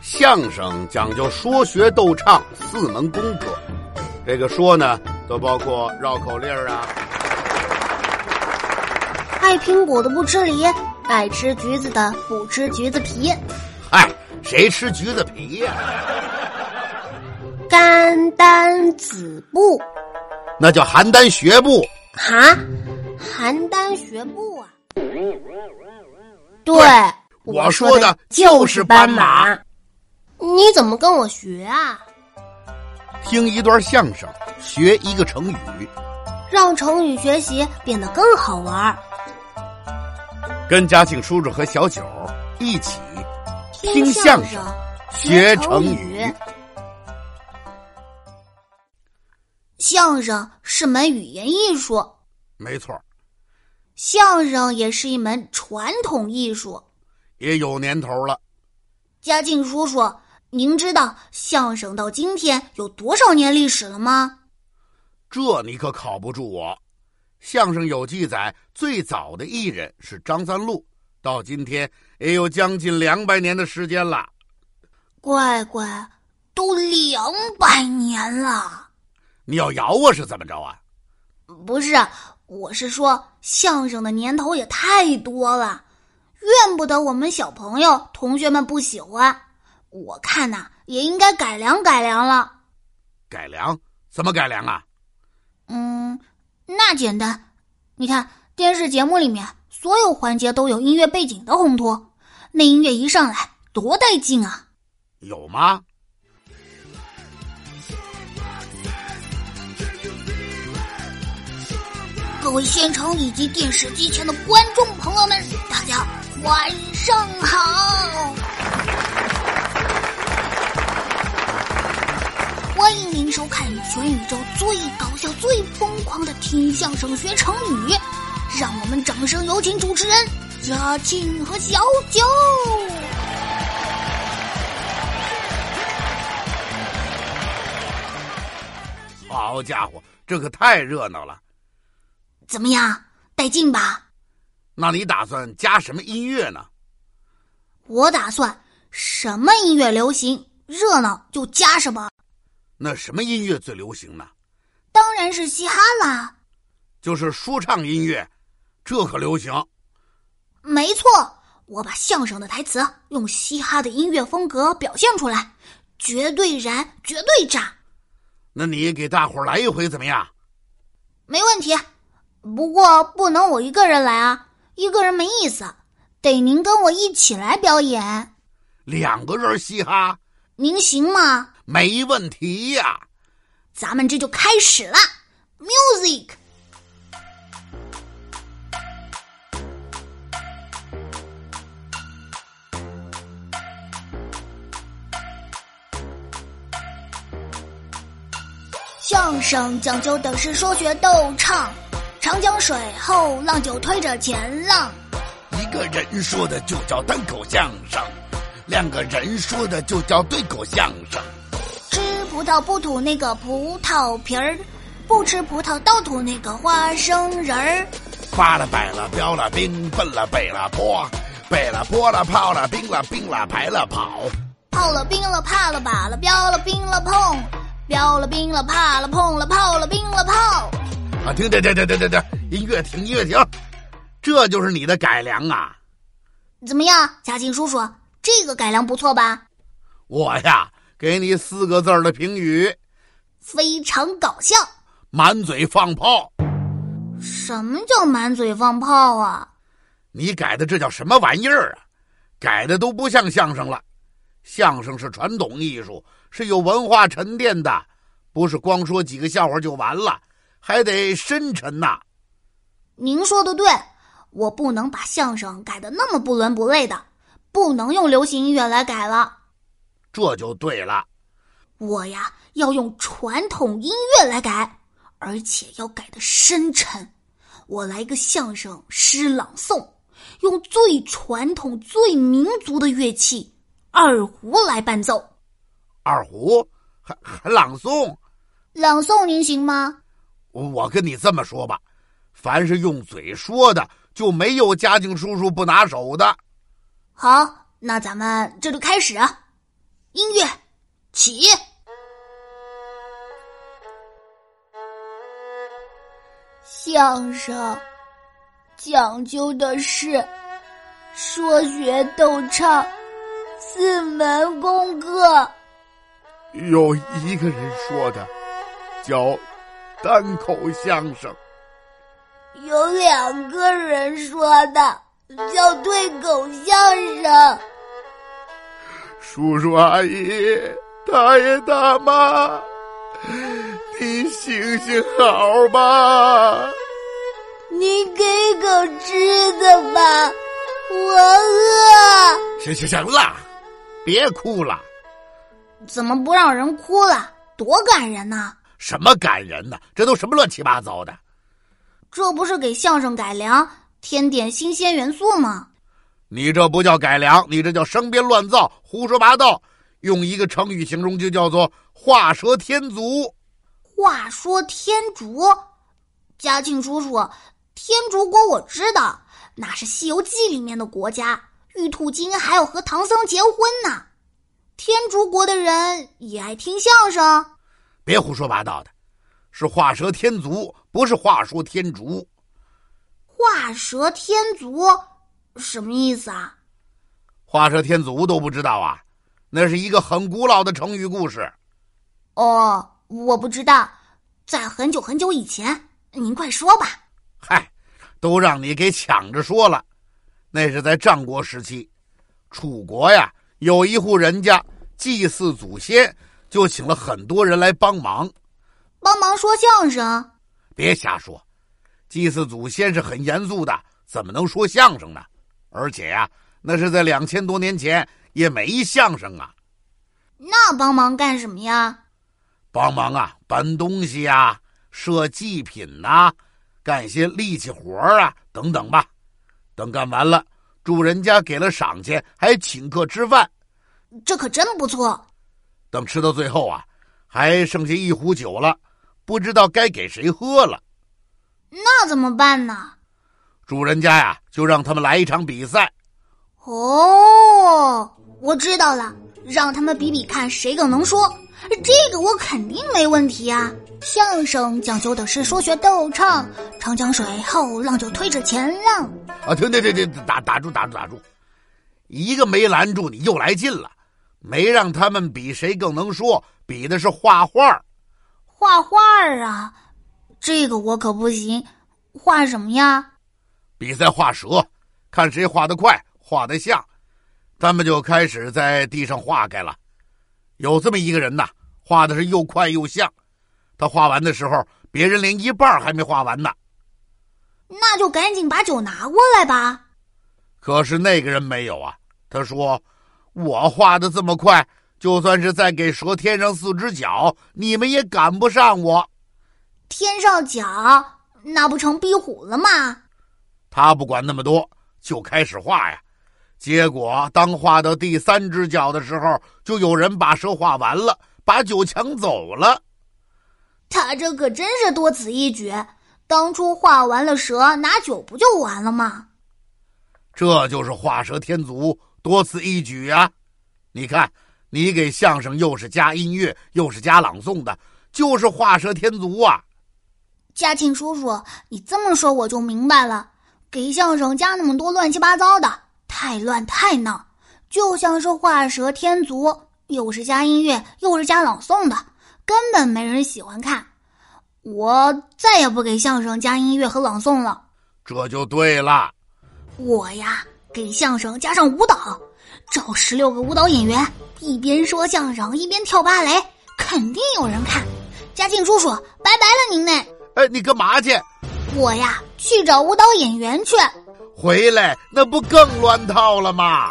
相声讲究说学逗唱四门功课，这个说呢，都包括绕口令啊。爱苹果的不吃梨，爱吃橘子的不吃橘子皮。嗨，谁吃橘子皮呀、邯郸子布，那叫邯郸学步。哈，邯郸学步啊。对，我说的就是斑马。你怎么跟我学啊？听一段相声，学一个成语，让成语学习变得更好玩儿。跟嘉庆叔叔和小九一起听相声，学成语。相声是门语言艺术，没错，相声也是一门传统艺术。也有年头了。嘉靖叔叔，您知道相声到今天有多少年历史了吗？这你可考不住我。相声有记载，最早的艺人是张三禄，到今天也有将近两百年的时间了。乖乖，都两百年了。你要咬我是怎么着啊？不是，我是说相声的年头也太多了，怨不得我们小朋友、同学们不喜欢。我看呐、也应该改良改良了。改良？怎么改良啊？嗯，那简单。你看电视节目里面所有环节都有音乐背景的烘托，那音乐一上来多带劲啊！有吗？各位现场以及电视机前的观众朋友们，大家晚上好！欢迎您收看全宇宙最搞笑、最疯狂的听相声学成语，让我们掌声有请主持人嘉庆和小九。好家伙，这可太热闹了！怎么样，带劲吧？那你打算加什么音乐呢？我打算什么音乐流行，热闹就加什么，那什么音乐最流行呢？当然是嘻哈啦。就是说唱音乐，这可流行。没错，我把相声的台词用嘻哈的音乐风格表现出来，绝对燃，绝对炸，那你给大伙儿来一回怎么样？没问题。不过不能我一个人来啊，一个人没意思，得您跟我一起来表演。两个人嘻哈您行吗？没问题呀、咱们这就开始了，music。相声讲究的是说学逗唱，长江水后浪就推着前浪。一个人说的就叫单口相声，两个人说的就叫对口相声。吃葡萄不吐那个葡萄皮儿，不吃葡萄倒吐那个花生仁儿。发了摆了标了兵，奔了北了坡，北了坡了炮了兵了兵了排了跑。泡了冰了，怕了把了，标了冰了碰，标了冰了，怕了碰了，泡了冰了泡。啊，停停停停停停停，音乐停音乐停，这就是你的改良啊！怎么样，嘉靖叔叔，这个改良不错吧？我呀，给你四个字儿的评语：非常搞笑。满嘴放炮。什么叫满嘴放炮啊？你改的这叫什么玩意儿啊？改的都不像相声了。相声是传统艺术，是有文化沉淀的，不是光说几个笑话就完了，还得深沉呐。您说的对，我不能把相声改的那么不伦不类的，不能用流行音乐来改了。这就对了。我呀，要用传统音乐来改，而且要改的深沉。我来个相声诗朗诵，用最传统、最民族的乐器二胡来伴奏。二胡还还朗诵，朗诵您行吗？我我跟你这么说吧，凡是用嘴说的，就没有嘉靖叔叔不拿手的。好，那咱们这就开始。音乐，起！相声讲究的是说学逗唱四门功课。有一个人说的叫单口相声，有两个人说的叫对口相声。叔叔阿姨、大爷大妈，你行行好吧！你给口吃的吧，我饿。行行行了，别哭了。怎么不让人哭了？多感人呐！什么感人呢？这都什么乱七八糟的？这不是给相声改良，添点新鲜元素吗？你这不叫改良，你这叫生编乱造、胡说八道。用一个成语形容，就叫做“画蛇添足”。话说天竺，嘉庆叔叔，天竺国我知道，那是《西游记》里面的国家，玉兔精还要和唐僧结婚呢。天竺国的人也爱听相声，别胡说八道的，是画蛇添足，不是话说天竺。画蛇添足什么意思啊？画蛇添足都不知道啊？那是一个很古老的成语故事。哦，我不知道，在很久很久以前，您快说吧。嗨，都让你给抢着说了，那是在战国时期，楚国呀。有一户人家祭祀祖先，就请了很多人来帮忙，帮忙说相声。别瞎说，祭祀祖先是很严肃的，怎么能说相声呢？而且呀，那是在两千多年前，也没相声啊。那帮忙干什么呀？帮忙啊，搬东西呀，设祭品呐，干些力气活啊，等等吧。等干完了。主人家给了赏钱，还请客吃饭，这可真不错。等吃到最后啊，还剩下一壶酒了，不知道该给谁喝了。那怎么办呢？主人家呀，就让他们来一场比赛。哦，我知道了，让他们比比看谁更能说。这个我肯定没问题啊！相声讲究的是说学逗唱，长江水后浪就推着前浪。啊，停停停停，打打住打住打住！一个没拦住你，又来劲了，没让他们比谁更能说，比的是画画。画画啊，这个我可不行。画什么呀？比赛画蛇，看谁画得快，画得像。他们就开始在地上画开了。有这么一个人呐，画的是又快又像。他画完的时候，别人连一半还没画完呢。那就赶紧把酒拿过来吧。可是那个人没有啊。他说：“我画的这么快，就算是再给蛇添上四只脚，你们也赶不上我。添上脚，那不成壁虎了吗？”他不管那么多，就开始画呀。结果，当画到第三只脚的时候，就有人把蛇画完了，把酒抢走了。他这可真是多此一举！当初画完了蛇，拿酒不就完了吗？这就是画蛇添足，多此一举啊！你看，你给相声又是加音乐，又是加朗诵的，就是画蛇添足啊！嘉庆叔叔，你这么说我就明白了，给相声加那么多乱七八糟的。太乱太闹，就像是画蛇添足，又是加音乐，又是加朗诵的，根本没人喜欢看。我再也不给相声加音乐和朗诵了。这就对了。我呀，给相声加上舞蹈，找十六个舞蹈演员，一边说相声一边跳芭蕾，肯定有人看。嘉靖叔叔，拜拜了您嘞。哎，你干嘛去？我呀，去找舞蹈演员去。回来那不更乱套了吗？